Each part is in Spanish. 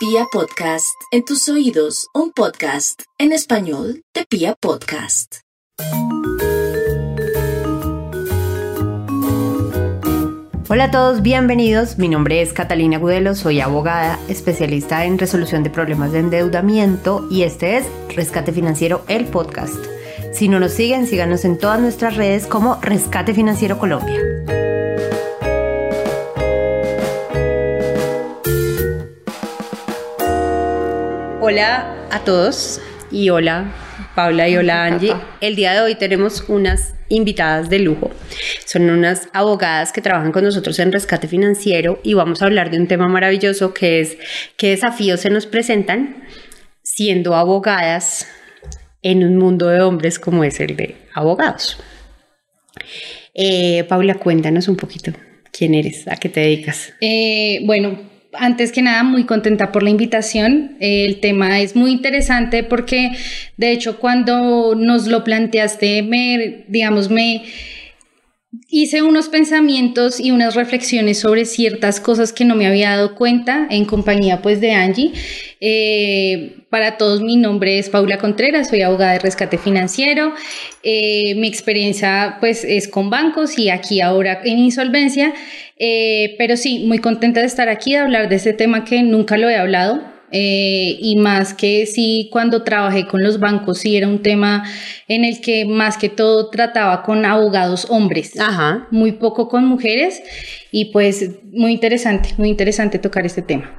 Pia Podcast, en tus oídos, un podcast en español de Pia Podcast. Hola a todos, bienvenidos. Mi nombre es Catalina Gudelo, soy abogada especialista en resolución de problemas de endeudamiento y este es Rescate Financiero, el podcast. Si no nos siguen, síganos en todas nuestras redes como Rescate Financiero Colombia. Hola a todos y hola Paula y hola Angie. El día de hoy tenemos unas invitadas de lujo. Son unas abogadas que trabajan con nosotros en rescate financiero y vamos a hablar de un tema maravilloso que es qué desafíos se nos presentan siendo abogadas en un mundo de hombres como es el de abogados. Eh, Paula, cuéntanos un poquito quién eres, a qué te dedicas. Eh, bueno, antes que nada, muy contenta por la invitación. El tema es muy interesante porque, de hecho, cuando nos lo planteaste, me, digamos, me hice unos pensamientos y unas reflexiones sobre ciertas cosas que no me había dado cuenta en compañía, pues, de Angie. Eh, para todos, mi nombre es Paula Contreras, soy abogada de rescate financiero. Eh, mi experiencia, pues, es con bancos y aquí ahora en insolvencia. Eh, pero sí, muy contenta de estar aquí, de hablar de este tema que nunca lo he hablado. Eh, y más que sí, cuando trabajé con los bancos, sí era un tema en el que más que todo trataba con abogados hombres, Ajá. muy poco con mujeres, y pues muy interesante, muy interesante tocar este tema.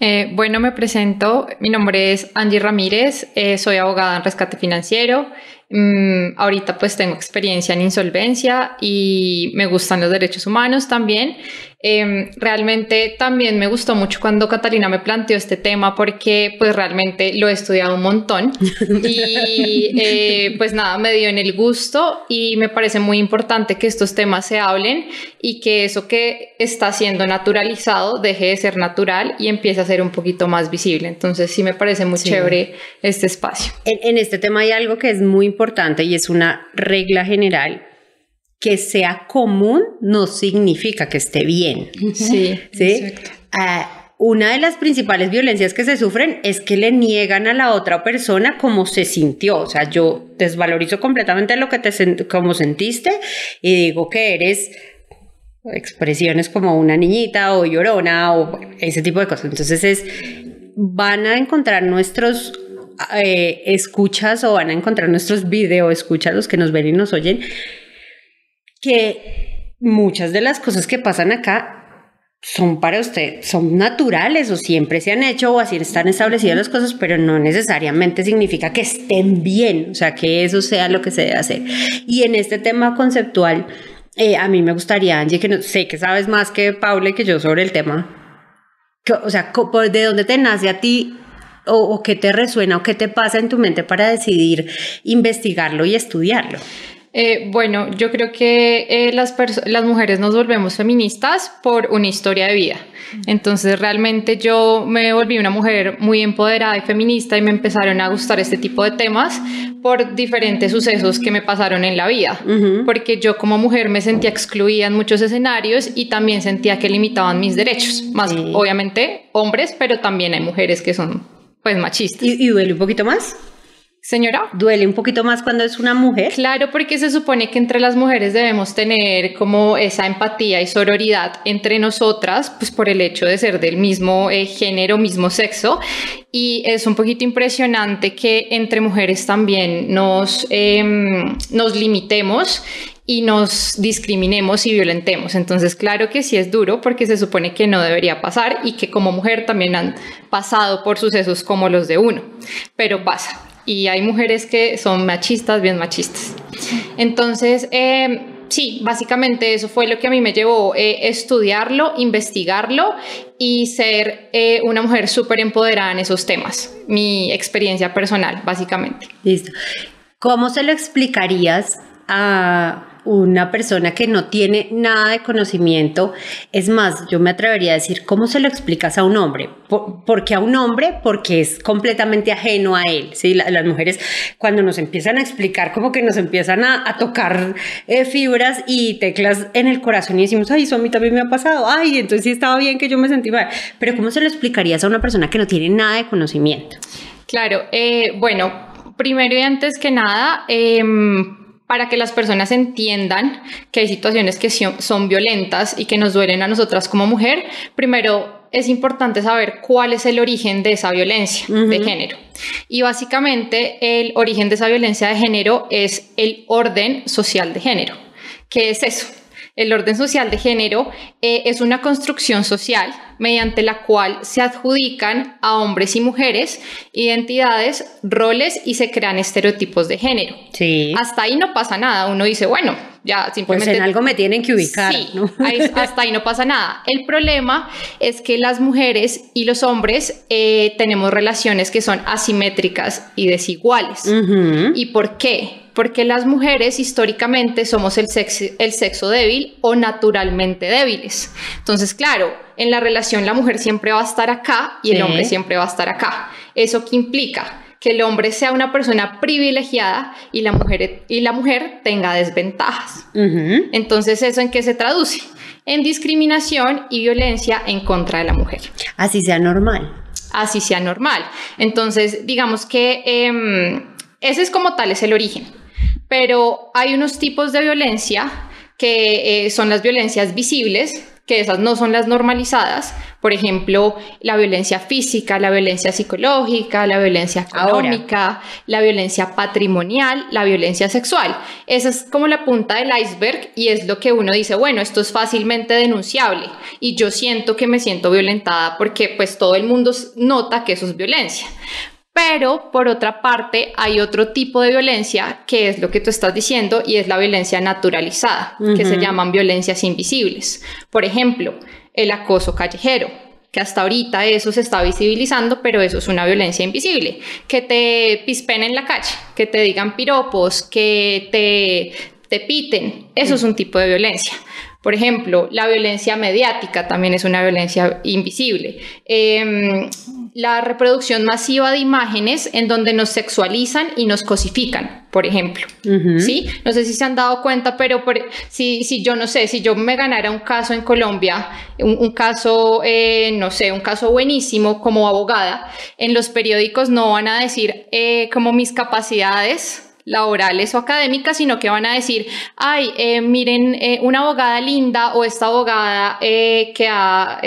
Eh, bueno, me presento, mi nombre es Angie Ramírez, soy abogada en rescate financiero, Mm, ahorita pues tengo experiencia en insolvencia y me gustan los derechos humanos también. Em, realmente también me gustó mucho cuando Catalina me planteó este tema porque pues realmente lo he estudiado un montón y eh, pues nada, me dio en el gusto y me parece muy importante que estos temas se hablen y que eso que está siendo naturalizado deje de ser natural y empiece a ser un poquito más visible. Entonces sí me parece muy chévere este espacio. En, en este tema hay algo que es muy importante y es una regla general que sea común no significa que esté bien. Sí, ¿sí? Ah, una de las principales violencias que se sufren es que le niegan a la otra persona cómo se sintió. O sea, yo desvalorizo completamente lo que te como sentiste y digo que eres expresiones como una niñita o llorona o ese tipo de cosas. Entonces es van a encontrar nuestros eh, escuchas o van a encontrar nuestros video escuchas los que nos ven y nos oyen que muchas de las cosas que pasan acá son para usted, son naturales o siempre se han hecho o así están establecidas las cosas, pero no necesariamente significa que estén bien, o sea, que eso sea lo que se debe hacer. Y en este tema conceptual, eh, a mí me gustaría, Angie, que no, sé que sabes más que Paula y que yo sobre el tema, o sea, ¿de dónde te nace a ti o, o qué te resuena o qué te pasa en tu mente para decidir investigarlo y estudiarlo? Eh, bueno, yo creo que eh, las, las mujeres nos volvemos feministas por una historia de vida. Entonces realmente yo me volví una mujer muy empoderada y feminista y me empezaron a gustar este tipo de temas por diferentes sucesos que me pasaron en la vida. Porque yo como mujer me sentía excluida en muchos escenarios y también sentía que limitaban mis derechos. Más obviamente hombres, pero también hay mujeres que son pues machistas. ¿Y, y duele un poquito más? Señora. ¿Duele un poquito más cuando es una mujer? Claro, porque se supone que entre las mujeres debemos tener como esa empatía y sororidad entre nosotras, pues por el hecho de ser del mismo eh, género, mismo sexo. Y es un poquito impresionante que entre mujeres también nos, em, nos limitemos y nos discriminemos y violentemos. Entonces, claro que sí es duro porque se supone que no debería pasar y que como mujer también han pasado por sucesos como los de uno, pero pasa y hay mujeres que son machistas, bien machistas. Entonces, eh, sí, básicamente eso fue lo que a mí me llevó eh, estudiarlo, investigarlo y ser eh, una mujer súper empoderada en esos temas. Mi experiencia personal, básicamente. Listo. ¿Cómo se lo explicarías a una persona que no tiene nada de conocimiento, es más, yo me atrevería a decir, ¿cómo se lo explicas a un hombre? ¿Por, porque a un hombre? Porque es completamente ajeno a él. ¿sí? las mujeres, cuando nos empiezan a explicar, como que nos empiezan a, tocar eh, fibras y teclas en el corazón y decimos, ay, eso a mí también me ha pasado, ay, entonces sí estaba bien que yo me sentí mal. Pero ¿cómo se lo explicarías a una persona que no tiene nada de conocimiento? Claro, eh, bueno, primero y antes que nada, eh, para que las personas entiendan que hay situaciones que son violentas y que nos duelen a nosotras como mujer, primero es importante saber cuál es el origen de esa violencia de género. Y básicamente el origen de esa violencia de género es el orden social de género. ¿Qué es eso? El orden social de género eh, es una construcción social mediante la cual se adjudican a hombres y mujeres identidades, roles y se crean estereotipos de género. Sí. Hasta ahí no pasa nada. Uno dice, bueno, ya simplemente... Pues en algo me tienen que ubicar. Sí, hasta ahí no pasa nada. El problema es que las mujeres y los hombres eh, tenemos relaciones que son asimétricas y desiguales. ¿Y por qué? Porque las mujeres históricamente somos el sexo, el sexo débil o naturalmente débiles. Entonces, claro, en la relación la mujer siempre va a estar acá y el hombre siempre va a estar acá. ¿Eso qué implica? Que el hombre sea una persona privilegiada y la mujer, y la mujer tenga desventajas. Entonces, ¿eso en qué se traduce? En discriminación y violencia en contra de la mujer. Así sea normal. Así sea normal. Entonces, digamos que em, ese es como tal, es el origen pero hay unos tipos de violencia que eh, son las violencias visibles, que esas no son las normalizadas, por ejemplo, la violencia física, la violencia psicológica, la violencia económica, la violencia patrimonial, la violencia sexual. Esa es como la punta del iceberg y es lo que uno dice, bueno, esto es fácilmente denunciable y yo siento que me siento violentada porque pues todo el mundo nota que eso es violencia. Pero por otra parte hay otro tipo de violencia que es lo que tú estás diciendo y es la violencia naturalizada, que se llaman violencias invisibles. Por ejemplo, el acoso callejero, que hasta ahorita eso se está visibilizando, pero eso es una violencia invisible. Que te pispen en la calle, que te digan piropos, que te, te piten, eso es un tipo de violencia. Por ejemplo, la violencia mediática también es una violencia invisible. Em, la reproducción masiva de imágenes en donde nos sexualizan y nos cosifican, por ejemplo. ¿Sí? No sé si se han dado cuenta, pero si, si yo no sé, si yo me ganara un caso en Colombia, un, caso, eh, no sé, un caso buenísimo como abogada, en los periódicos no van a decir eh, como mis capacidades laborales o académicas, sino que van a decir, ay, eh, miren, eh, una abogada linda o esta abogada eh, que ha,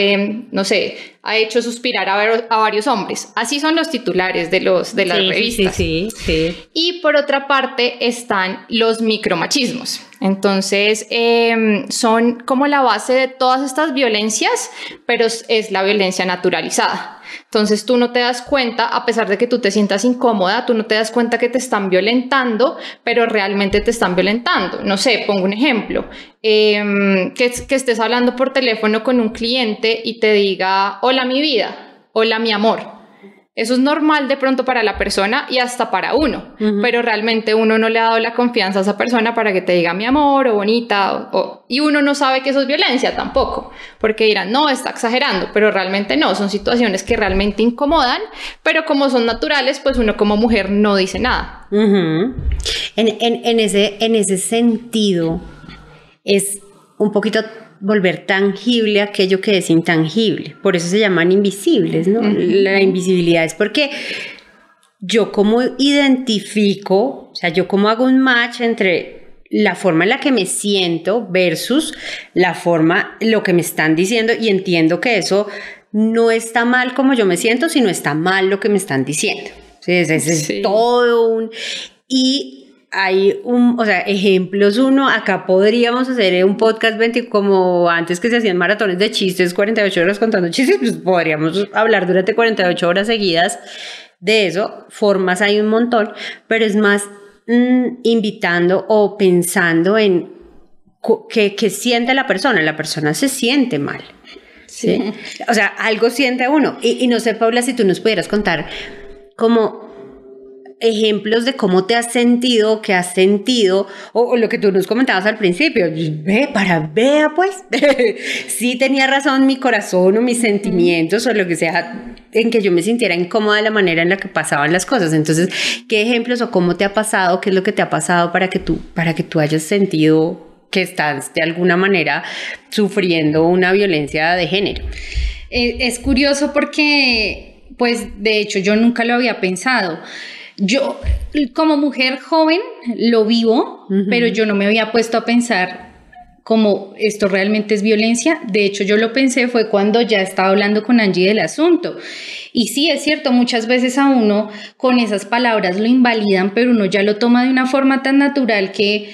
no sé, ha hecho suspirar a, varios hombres. Así son los titulares de, los, de las revistas. Sí, sí, Y por otra parte están los micromachismos. Entonces, em, son como la base de todas estas violencias, pero es la violencia naturalizada. Entonces tú no te das cuenta, a pesar de que tú te sientas incómoda, tú no te das cuenta que te están violentando, pero realmente te están violentando. No sé, pongo un ejemplo. Em, que, que estés hablando por teléfono con un cliente y te diga, hola mi vida, hola mi amor. Eso es normal de pronto para la persona y hasta para uno, pero realmente uno no le ha dado la confianza a esa persona para que te diga mi amor o bonita, y uno no sabe que eso es violencia tampoco, porque dirán, no, está exagerando, pero realmente no, son situaciones que realmente incomodan, pero como son naturales, pues uno como mujer no dice nada. en, en, ese, en ese sentido, es un poquito volver tangible aquello que es intangible. Por eso se llaman invisibles, ¿no? La invisibilidad es porque yo como identifico, o sea, yo como hago un match entre la forma en la que me siento versus la forma, lo que me están diciendo y entiendo que eso no está mal como yo me siento, sino está mal lo que me están diciendo. es, es todo un... Y hay un, o sea, ejemplos uno, acá podríamos hacer un podcast 20 como antes que se hacían maratones de chistes, 48 horas contando chistes, pues podríamos hablar durante 48 horas seguidas de eso, formas hay un montón, pero es más mm, invitando o pensando en qué que siente la persona, la persona se siente mal. ¿sí? O sea, algo siente uno. Y, y no sé, Paula, si tú nos pudieras contar como ejemplos de cómo te has sentido, qué has sentido, o, lo que tú nos comentabas al principio. Ve, para, vea pues, sí tenía razón mi corazón o mis sentimientos o lo que sea, en que yo me sintiera incómoda de la manera en la que pasaban las cosas. Entonces, ¿qué ejemplos o cómo te ha pasado, qué es lo que te ha pasado para que tú, para que tú hayas sentido que estás de alguna manera sufriendo una violencia de género? Eh, es curioso porque, pues, de hecho, yo nunca lo había pensado. Yo, como mujer joven, lo vivo, pero yo no me había puesto a pensar como esto realmente es violencia. De hecho, yo lo pensé fue cuando ya estaba hablando con Angie del asunto. Y sí, es cierto, muchas veces a uno con esas palabras lo invalidan, pero uno ya lo toma de una forma tan natural que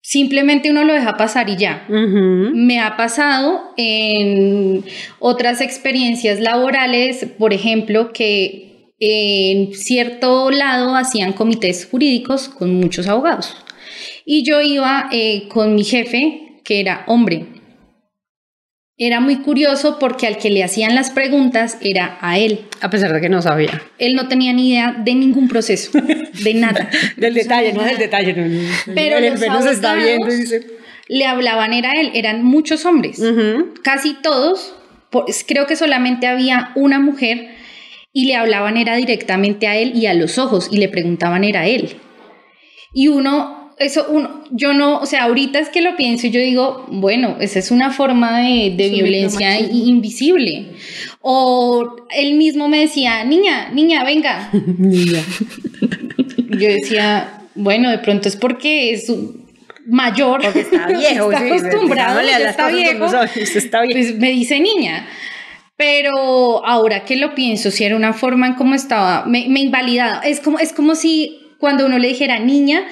simplemente uno lo deja pasar y ya. Me ha pasado en otras experiencias laborales, por ejemplo, que en cierto lado hacían comités jurídicos con muchos abogados. Y yo iba eh, con mi jefe, que era hombre. Era muy curioso porque al que le hacían las preguntas era a él. A pesar de que no sabía. Él no tenía ni idea de ningún proceso, de nada. del detalle, no del detalle. Pero el los está viendo y dice... le hablaban, era él, eran muchos hombres. Casi todos, creo que solamente había una mujer y le hablaban era directamente a él y a los ojos y le preguntaban era a él. Y uno, eso, uno, yo no, o sea, ahorita es que lo pienso y yo digo, bueno, esa es una forma de, de violencia invisible. O él mismo me decía, niña, niña, venga. yo decía, bueno, de pronto es porque es mayor, porque está viejo, está acostumbrado, está viejo, está viejo. Pues me dice niña. Pero ahora que lo pienso, si era una forma en cómo estaba, me, me invalidaba. Es como, es como si cuando uno le dijera niña,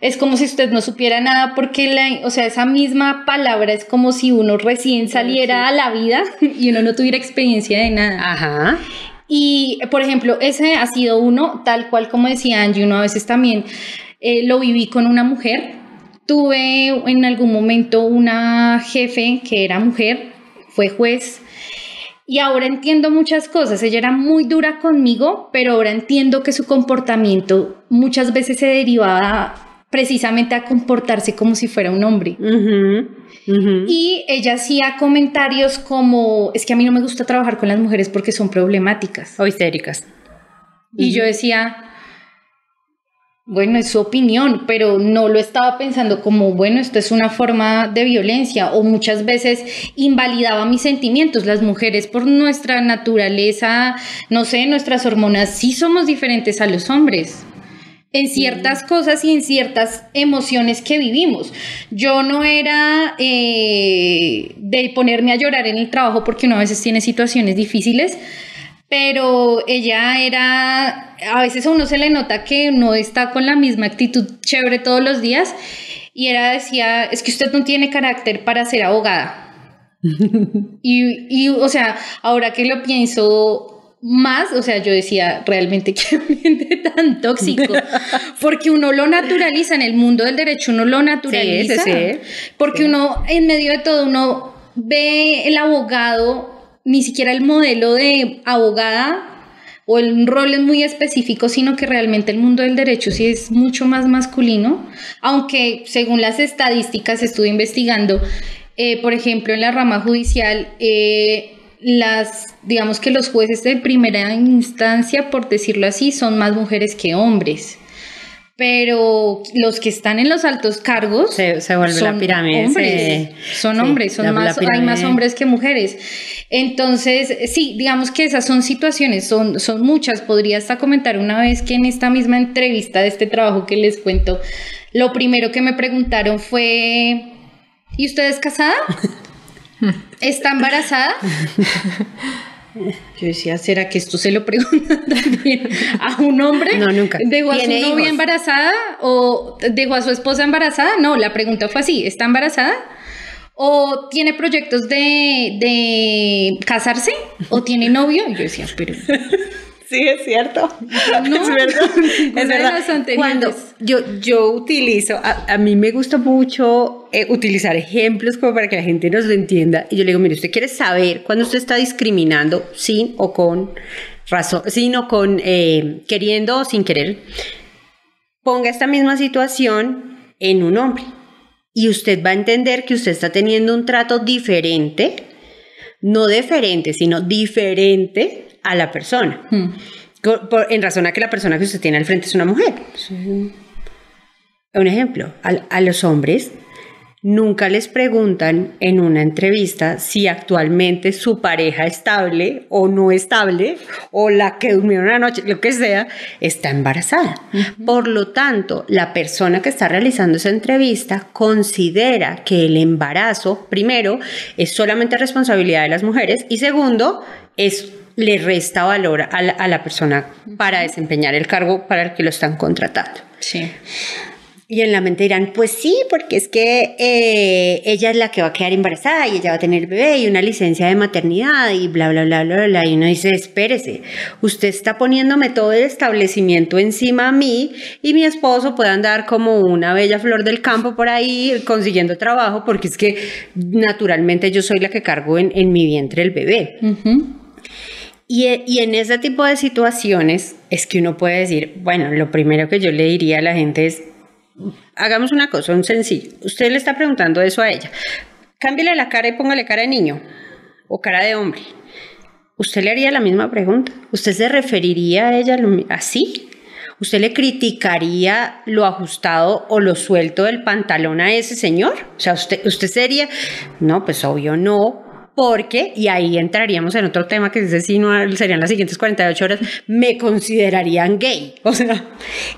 es como si usted no supiera nada porque, la, o sea, esa misma palabra es como si uno recién saliera a la vida y uno no tuviera experiencia de nada. Ajá. Y, por ejemplo, ese ha sido uno, tal cual como decía Angie, uno a veces también eh, lo viví con una mujer. Tuve en algún momento una jefe que era mujer, fue juez, y ahora entiendo muchas cosas. Ella era muy dura conmigo, pero ahora entiendo que su comportamiento muchas veces se derivaba precisamente a comportarse como si fuera un hombre. Y ella hacía comentarios como, es que a mí no me gusta trabajar con las mujeres porque son problemáticas. O histéricas. Y yo decía, bueno, es su opinión, pero no lo estaba pensando como, bueno, esto es una forma de violencia o muchas veces invalidaba mis sentimientos. Las mujeres por nuestra naturaleza, no sé, nuestras hormonas, sí somos diferentes a los hombres en ciertas cosas y en ciertas emociones que vivimos. Yo no era eh, de ponerme a llorar en el trabajo porque uno a veces tiene situaciones difíciles, pero ella era, a veces a uno se le nota que no está con la misma actitud chévere todos los días y era decía, es que usted no tiene carácter para ser abogada. y, y, o sea, ahora que lo pienso más, o sea, yo decía, realmente qué ambiente tan tóxico, porque uno lo naturaliza en el mundo del derecho, uno lo naturaliza, porque uno en medio de todo, uno ve el abogado ni siquiera el modelo de abogada o el rol es muy específico, sino que realmente el mundo del derecho sí es mucho más masculino, aunque según las estadísticas estuve investigando, eh, por ejemplo, en la rama judicial, eh, las, digamos que los jueces de primera instancia, por decirlo así, son más mujeres que hombres pero los que están en los altos cargos se, vuelve son la pirámide hombres, son hombres son más hay más hombres que mujeres. Entonces sí digamos que esas son situaciones son son muchas. Podría hasta comentar una vez que en esta misma entrevista de este trabajo que les cuento lo primero que me preguntaron fue ¿y usted es casada? ¿está embarazada? Yo decía, ¿será que esto se lo preguntan también a un hombre? No, nunca. ¿Dejó a su novia embarazada o dejó a su esposa embarazada? No, la pregunta fue así, ¿está embarazada? ¿O tiene proyectos de, de casarse? ¿O tiene novio? Y yo decía, pero... Sí, es cierto. No, es verdad. Es verdad. Cuando yo, yo utilizo, a, a mí me gusta mucho eh, utilizar ejemplos como para que la gente nos lo entienda. Y yo le digo, mire, usted quiere saber cuando usted está discriminando sin o con razón, sin o con eh, queriendo o sin querer. Ponga esta misma situación en un hombre y usted va a entender que usted está teniendo un trato diferente, no diferente, sino diferente a la persona. Hmm. en razón a que la persona que usted tiene al frente es una mujer. Un ejemplo, a, los hombres nunca les preguntan en una entrevista si actualmente su pareja estable o no estable, o la que durmió una noche, lo que sea, está embarazada. Por lo tanto, la persona que está realizando esa entrevista considera que el embarazo, primero, es solamente responsabilidad de las mujeres y segundo, es le resta valor a la, a la persona para desempeñar el cargo para el que lo están contratando. Sí. Y en la mente dirán, pues sí, porque es que eh, ella es la que va a quedar embarazada y ella va a tener bebé y una licencia de maternidad y bla, bla, bla, bla, bla. Y uno dice, espérese, usted está poniéndome todo el establecimiento encima a mí y mi esposo puede andar como una bella flor del campo por ahí consiguiendo trabajo porque es que naturalmente yo soy la que cargo en, en mi vientre el bebé. Y, y, en ese tipo de situaciones es que uno puede decir, bueno, lo primero que yo le diría a la gente es, hagamos una cosa, un sencillo. Usted le está preguntando eso a ella. Cámbiale la cara y póngale cara de niño o cara de hombre. ¿Usted le haría la misma pregunta? ¿Usted se referiría a ella así? ¿Usted le criticaría lo ajustado o lo suelto del pantalón a ese señor? O sea, usted, usted sería, no, pues obvio no, porque, y ahí entraríamos en otro tema que ese sí no serían las siguientes 48 horas, me considerarían gay. O sea,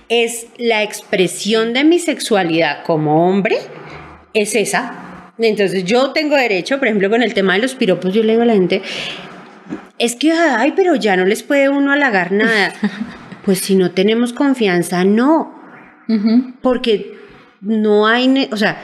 es la expresión de mi sexualidad como hombre, es esa. Entonces yo tengo derecho, por ejemplo, con el tema de los piropos, yo le digo a la gente, es que, ay, pero ya no les puede uno halagar nada. Pues si no tenemos confianza, no. Porque no hay, o sea,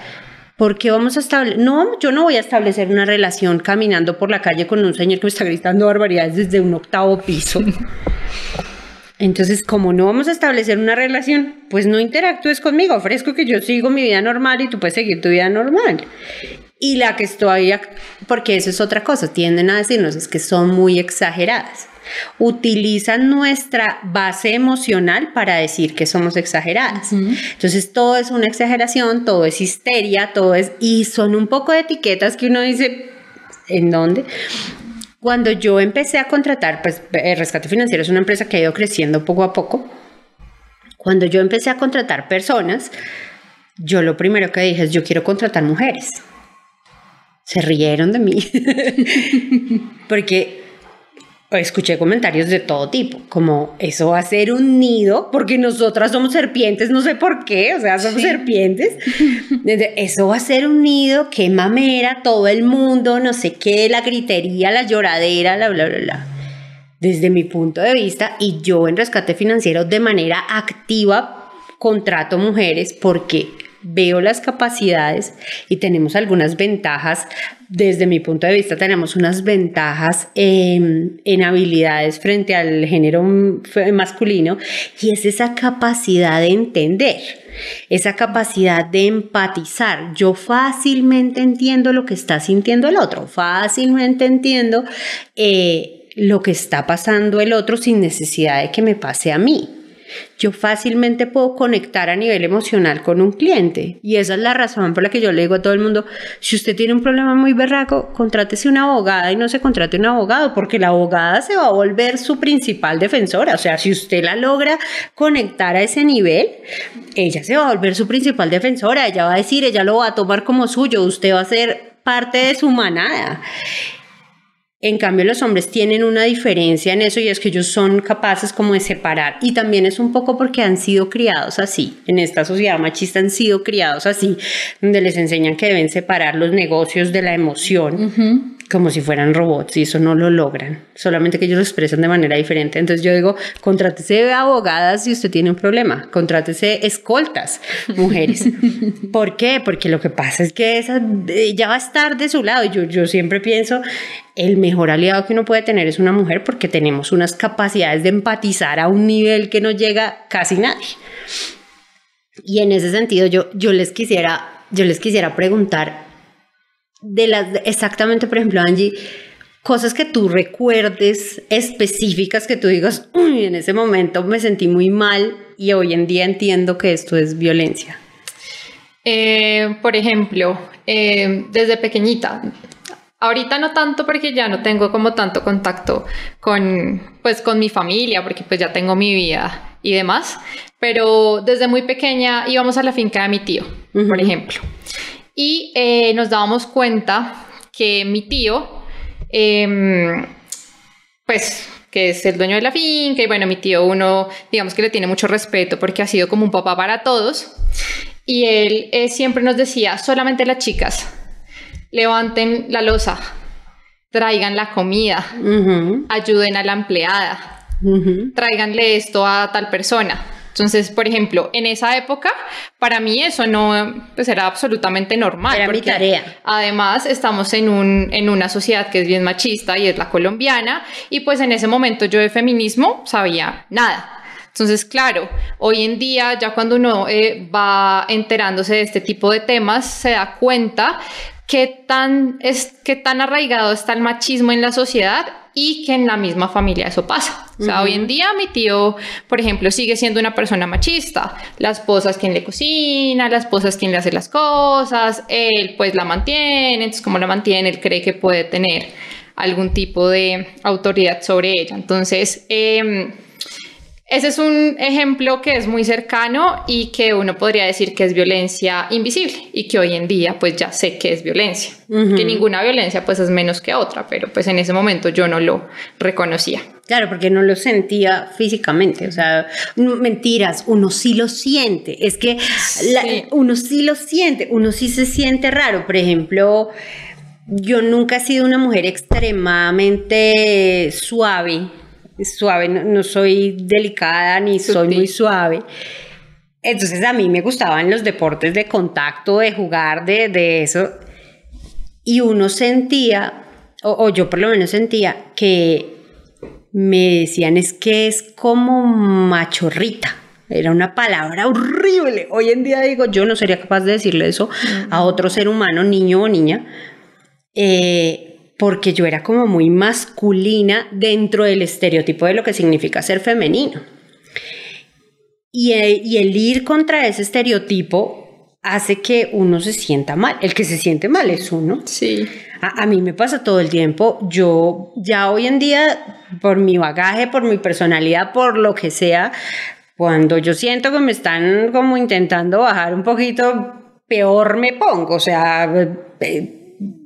porque vamos a establecer, no, yo no voy a establecer una relación caminando por la calle con un señor que me está gritando barbaridades desde un octavo piso. Entonces, como no vamos a establecer una relación, pues no interactúes conmigo, ofrezco que yo sigo mi vida normal y tú puedes seguir tu vida normal. Y la que estoy, porque eso es otra cosa, tienden a decirnos es que son muy exageradas utilizan nuestra base emocional para decir que somos exageradas. Entonces todo es una exageración, todo es histeria, todo es... Y son un poco de etiquetas que uno dice, ¿en dónde? Cuando yo empecé a contratar, pues eh, Rescate Financiero es una empresa que ha ido creciendo poco a poco. Cuando yo empecé a contratar personas, yo lo primero que dije es, yo quiero contratar mujeres. Se rieron de mí. Porque escuché comentarios de todo tipo, como eso va a ser un nido, porque nosotras somos serpientes, no sé por qué, o sea, somos serpientes. Eso va a ser un nido, qué mamera, todo el mundo, no sé qué, la gritería, la lloradera, la bla, bla, bla. Desde mi punto de vista, y yo en rescate financiero de manera activa contrato mujeres porque veo las capacidades y tenemos algunas ventajas. Desde mi punto de vista, tenemos unas ventajas en, habilidades frente al género masculino y es esa capacidad de entender, esa capacidad de empatizar. Yo fácilmente entiendo lo que está sintiendo el otro, fácilmente entiendo eh, lo que está pasando el otro sin necesidad de que me pase a mí yo fácilmente puedo conectar a nivel emocional con un cliente. Y esa es la razón por la que yo le digo a todo el mundo, si usted tiene un problema muy berraco, contrátese una abogada y no se contrate un abogado, porque la abogada se va a volver su principal defensora. O sea, si usted la logra conectar a ese nivel, ella se va a volver su principal defensora. Ella va a decir, ella lo va a tomar como suyo, usted va a ser parte de su manada. En cambio, los hombres tienen una diferencia en eso y es que ellos son capaces como de separar. Y también es un poco porque han sido criados así. En esta sociedad machista han sido criados así, donde les enseñan que deben separar los negocios de la emoción como si fueran robots y eso no lo logran, solamente que ellos lo expresan de manera diferente. Entonces yo digo, contrátese abogadas si usted tiene un problema, contrátese escoltas, mujeres. ¿Por qué? Porque lo que pasa es que esa ya va a estar de su lado. Yo, yo siempre pienso, el mejor aliado que uno puede tener es una mujer porque tenemos unas capacidades de empatizar a un nivel que no llega casi nadie. Y en ese sentido yo, yo les quisiera yo les quisiera preguntar de las, exactamente, por ejemplo, Angie, cosas que tú recuerdes específicas que tú digas, uy, en ese momento me sentí muy mal y hoy en día entiendo que esto es violencia. Eh, por ejemplo, eh, desde pequeñita, ahorita no tanto porque ya no tengo como tanto contacto con, pues, con mi familia, porque pues ya tengo mi vida y demás, pero desde muy pequeña íbamos a la finca de mi tío, por ejemplo, y eh, nos dábamos cuenta que mi tío, em, pues que es el dueño de la finca, y bueno, mi tío uno, digamos que le tiene mucho respeto porque ha sido como un papá para todos, y él eh, siempre nos decía, solamente las chicas, levanten la losa, traigan la comida, ayuden a la empleada, tráiganle esto a tal persona. Entonces, por ejemplo, en esa época, para mí eso no pues era absolutamente normal. Era mi tarea. Además, estamos en, un, en una sociedad que es bien machista y es la colombiana, y pues en ese momento yo de feminismo sabía nada. Entonces, claro, hoy en día ya cuando uno eh, va enterándose de este tipo de temas, se da cuenta qué tan, es, qué tan arraigado está el machismo en la sociedad y que en la misma familia eso pasa. O sea, hoy en día mi tío, por ejemplo, sigue siendo una persona machista. La esposa es quien le cocina, la esposa es quien le hace las cosas, él pues la mantiene, entonces como la mantiene, él cree que puede tener algún tipo de autoridad sobre ella. Entonces, eh, ese es un ejemplo que es muy cercano y que uno podría decir que es violencia invisible y que hoy en día pues ya sé que es violencia, que ninguna violencia pues es menos que otra, pero pues en ese momento yo no lo reconocía. Claro, porque no lo sentía físicamente, o sea, mentiras, uno sí lo siente, es que uno sí lo siente, uno sí se siente raro, por ejemplo, yo nunca he sido una mujer extremadamente suave suave, no, soy delicada ni soy muy suave. Entonces a mí me gustaban los deportes de contacto, de jugar, de, de eso. Y uno sentía, o, yo por lo menos sentía, que me decían es que es como machorrita. Era una palabra horrible. Hoy en día digo, yo no sería capaz de decirle eso a otro ser humano, niño o niña. Eh, porque yo era como muy masculina dentro del estereotipo de lo que significa ser femenino. Y el, ir contra ese estereotipo hace que uno se sienta mal. El que se siente mal es uno. Sí. A, a, mí me pasa todo el tiempo. Yo ya hoy en día, por mi bagaje, por mi personalidad, por lo que sea, cuando yo siento que me están como intentando bajar un poquito, peor me pongo. O sea, eh,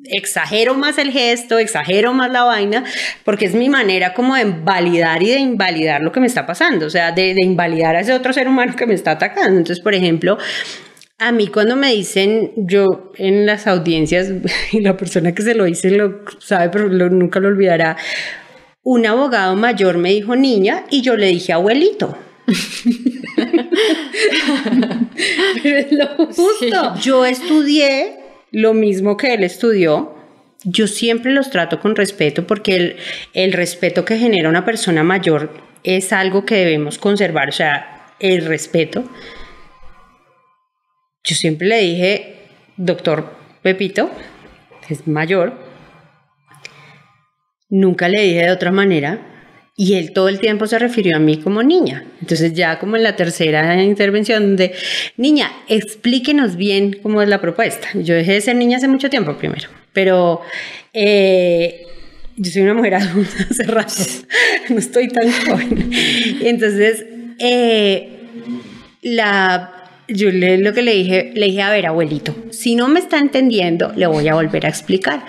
exagero más el gesto, exagero más la vaina, porque es mi manera como de validar y de invalidar lo que me está pasando, o sea, de, invalidar a ese otro ser humano que me está atacando. Entonces, por ejemplo, a mí cuando me dicen, yo en las audiencias, y la persona que se lo dice lo sabe, pero nunca lo olvidará, un abogado mayor me dijo niña y yo le dije abuelito. pero es lo justo. Yo estudié lo mismo que él estudió, yo siempre los trato con respeto porque el, el, respeto que genera una persona mayor es algo que debemos conservar, o sea, el respeto. Yo siempre le dije, doctor Pepito, es mayor, nunca le dije de otra manera, y él todo el tiempo se refirió a mí como niña. Entonces ya como en la tercera intervención de, niña, explíquenos bien cómo es la propuesta. Yo dejé de ser niña hace mucho tiempo primero, pero eh, yo soy una mujer adulta hace rato, no estoy tan joven. Entonces, eh, la, yo le, lo que le dije, le dije, a ver, abuelito, si no me está entendiendo, le voy a volver a explicar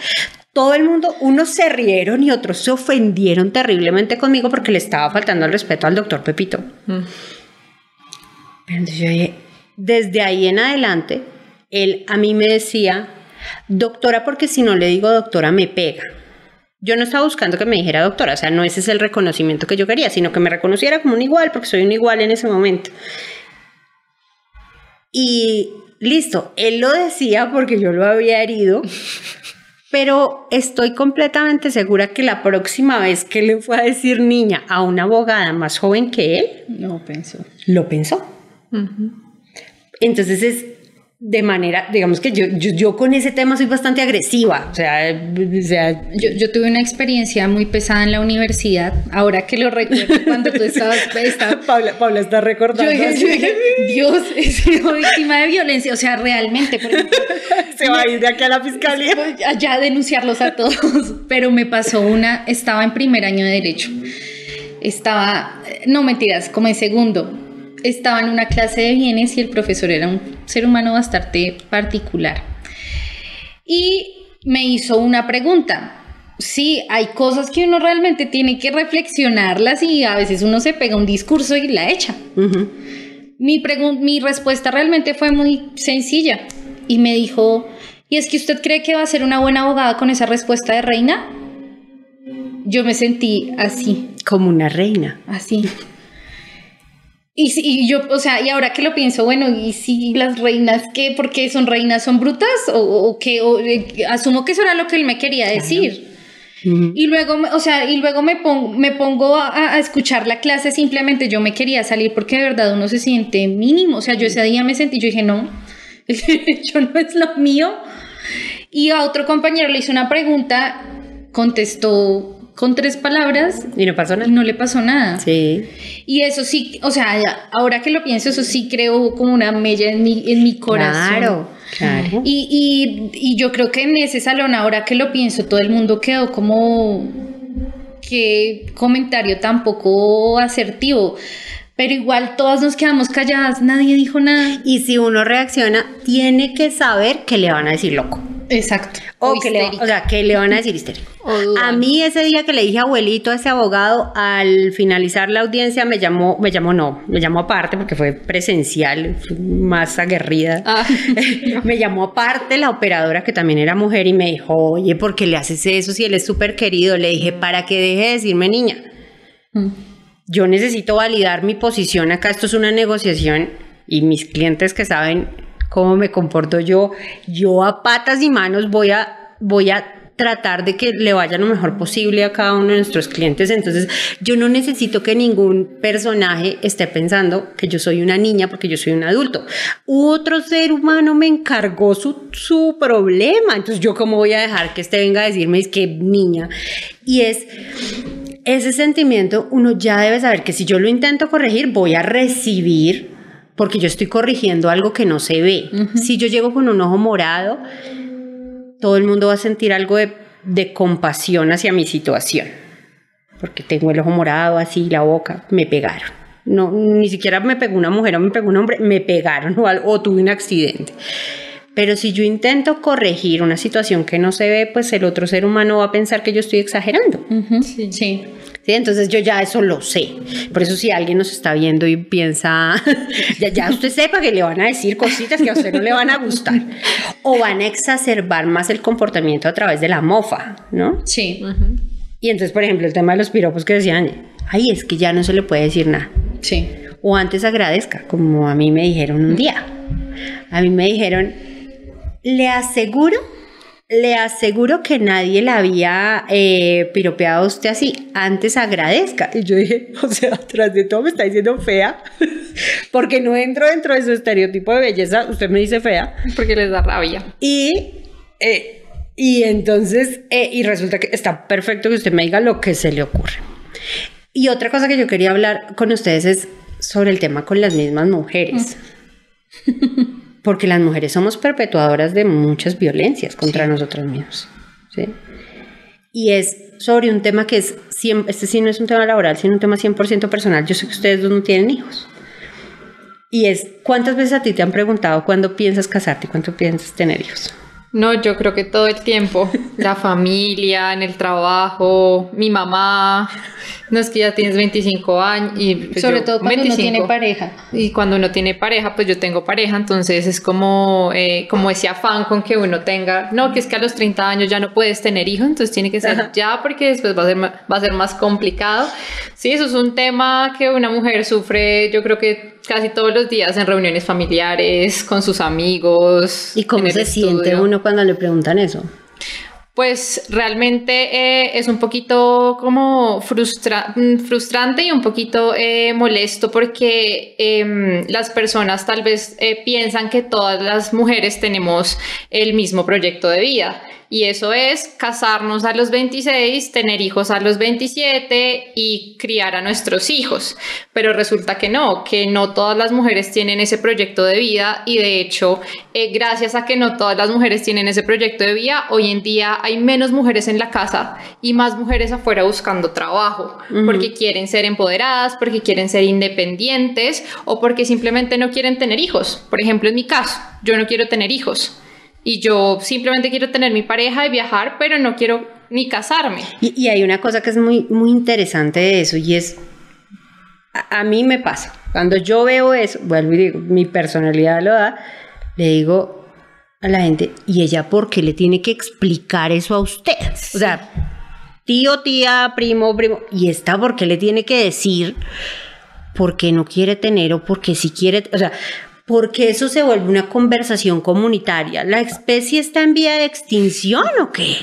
todo el mundo, unos se rieron y otros se ofendieron terriblemente conmigo porque le estaba faltando el respeto al doctor Pepito. Mm. Pero yo dije, desde ahí en adelante, él a mí me decía, doctora, porque si no le digo doctora me pega. Yo no estaba buscando que me dijera doctora, o sea, no ese es el reconocimiento que yo quería, sino que me reconociera como un igual, porque soy un igual en ese momento. Y listo, él lo decía porque yo lo había herido, pero estoy completamente segura que la próxima vez que le fue a decir niña a una abogada más joven que él, no pensó. Lo pensó. Entonces es de manera, digamos que yo, yo, yo, con ese tema soy bastante agresiva, o sea, o sea yo, yo, tuve una experiencia muy pesada en la universidad, ahora que lo recuerdo cuando tú estabas... Paula, Paula está recordando. Yo dije, Dios, he sido víctima de violencia, o sea, realmente, por ejemplo, Se va a ir de aquí a la fiscalía. Allá a denunciarlos a todos, pero me pasó una, estaba en primer año de Derecho, estaba, no mentiras, como en segundo, estaba en una clase de bienes y el profesor era un ser humano bastante particular. Y me hizo una pregunta. Sí, hay cosas que uno realmente tiene que reflexionarlas y a veces uno se pega un discurso y la echa. mi, mi respuesta realmente fue muy sencilla y me dijo, ¿y es que usted cree que va a ser una buena abogada con esa respuesta de reina? Yo me sentí así. Como una reina. Así. Y, y, yo, o sea, y ahora que lo pienso, bueno, ¿y si las reinas qué? ¿Por qué son reinas? ¿Son brutas? ¿O, o qué? Eh, asumo que eso era lo que él me quería decir. Y luego, o sea, y luego me, pongo, me pongo a, a, escuchar la clase, simplemente yo me quería salir porque de verdad uno se siente mínimo. O sea, yo ese día me sentí, yo dije, no, el derecho no es lo mío. Y a otro compañero le hice una pregunta, contestó con tres palabras. Y no pasó nada. Y no le pasó nada. Sí. Y eso sí, o sea, ahora que lo pienso, eso sí creo como una mella en mi, en mi corazón. Claro, claro. Y, y, y yo creo que en ese salón, ahora que lo pienso, todo el mundo quedó como que comentario tampoco asertivo pero igual todas nos quedamos calladas, nadie dijo nada. Y si uno reacciona, tiene que saber que le van a decir loco. Exacto. O, que le, o sea, que le van a decir histérico. a mí ese día que le dije abuelito a ese abogado, al finalizar la audiencia me llamó, me llamó no, me llamó aparte porque fue presencial, más aguerrida. Ah. me llamó aparte la operadora que también era mujer y me dijo, oye, ¿por qué le haces eso si él es súper querido? Le dije, para que deje de decirme niña. Mm yo necesito validar mi posición acá, esto es una negociación y mis clientes que saben cómo me comporto yo, yo a patas y manos voy a, voy a tratar de que le vaya lo mejor posible a cada uno de nuestros clientes. Entonces, yo no necesito que ningún personaje esté pensando que yo soy una niña porque yo soy un adulto. Otro ser humano me encargó su, su problema. Entonces, yo cómo voy a dejar que este venga a decirme es que niña. Y es ese sentimiento uno ya debe saber que si yo lo intento corregir, voy a recibir, porque yo estoy corrigiendo algo que no se ve. Si yo llego con un ojo morado, todo el mundo va a sentir algo de, de compasión hacia mi situación, porque tengo el ojo morado, así, la boca, me pegaron. No, ni siquiera me pegó una mujer o me pegó un hombre, me pegaron o, o tuve un accidente. Pero si yo intento corregir una situación que no se ve, pues el otro ser humano va a pensar que yo estoy exagerando. sí. sí. ¿Sí? Entonces yo ya eso lo sé. Por eso si alguien nos está viendo y piensa, ya, ya usted sepa que le van a decir cositas que a usted no le van a gustar. O van a exacerbar más el comportamiento a través de la mofa, ¿no? Sí. Y entonces, por ejemplo, el tema de los piropos que decían, ay, es que ya no se le puede decir nada. Sí. O antes agradezca, como a mí me dijeron un día. A mí me dijeron, le aseguro, le aseguro que nadie la había eh, piropeado a usted así. Antes agradezca. Y yo dije, o sea, tras de todo me está diciendo fea, porque no entro dentro de su estereotipo de belleza. Usted me dice fea. Porque les da rabia. Y, eh, y entonces, eh, y resulta que está perfecto que usted me diga lo que se le ocurre. Y otra cosa que yo quería hablar con ustedes es sobre el tema con las mismas mujeres. porque las mujeres somos perpetuadoras de muchas violencias contra sí. nosotros mismos. ¿sí? Y es sobre un tema que es, este sí no es un tema laboral, sino un tema 100% personal. Yo sé que ustedes dos no tienen hijos. Y es, ¿cuántas veces a ti te han preguntado cuándo piensas casarte y cuándo piensas tener hijos? No, yo creo que todo el tiempo. La familia, en el trabajo, mi mamá. No es que ya tienes 25 años y pues sobre yo, todo cuando 25. uno tiene pareja. Y cuando uno tiene pareja, pues yo tengo pareja, entonces es como, eh, como ese afán con que uno tenga, no, que es que a los 30 años ya no puedes tener hijos, entonces tiene que ser Ajá. ya porque después va a, ser, va a ser más complicado. Sí, eso es un tema que una mujer sufre, yo creo que casi todos los días en reuniones familiares, con sus amigos. ¿Y cómo se estudio. siente uno cuando le preguntan eso? Pues realmente eh, es un poquito como frustra mm, frustrante y un poquito eh, molesto porque em, las personas tal vez eh, piensan que todas las mujeres tenemos el mismo proyecto de vida y eso es casarnos a los 26, tener hijos a los 27 y criar a nuestros hijos. Pero resulta que no, que no todas las mujeres tienen ese proyecto de vida y de hecho, eh, gracias a que no todas las mujeres tienen ese proyecto de vida, hoy en día hay menos mujeres en la casa y más mujeres afuera buscando trabajo, porque quieren ser empoderadas, porque quieren ser independientes o porque simplemente no quieren tener hijos. Por ejemplo, en mi caso, yo no quiero tener hijos y yo simplemente quiero tener mi pareja y viajar, pero no quiero ni casarme. Y, hay una cosa que es muy, muy interesante de eso y es, a, mí me pasa, cuando yo veo eso, vuelvo y digo, mi personalidad lo da, le digo a la gente, ¿y ella por qué le tiene que explicar eso a usted? O sea, tío, tía, primo, primo, ¿y esta por qué le tiene que decir? porque no quiere tener o porque si quiere, o sea, porque eso se vuelve una conversación comunitaria. ¿La especie está en vía de extinción o qué?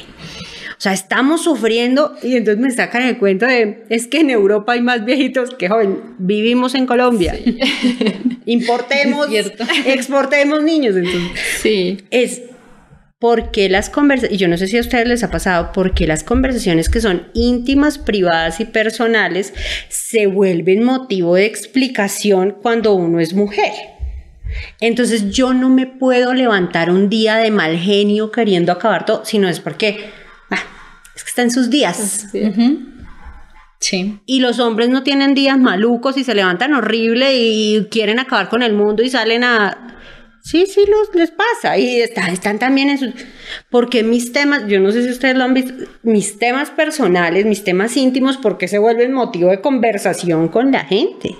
O sea, estamos sufriendo y entonces me sacan el cuento de, es que en Europa hay más viejitos que jóvenes. Vivimos en Colombia. Importemos, exportemos niños. Entonces, sí. Es porque las conversaciones, y yo no sé si a ustedes les ha pasado, porque las conversaciones que son íntimas, privadas y personales se vuelven motivo de explicación cuando uno es mujer. Entonces yo no me puedo levantar un día de mal genio queriendo acabar todo, sino es porque ah, es que está en sus días. Sí. Y los hombres no tienen días malucos y se levantan horrible y quieren acabar con el mundo y salen a... Sí, sí, los, les pasa. Y están, están también en sus... Porque mis temas, yo no sé si ustedes lo han visto, mis temas personales, mis temas íntimos, porque se vuelven motivo de conversación con la gente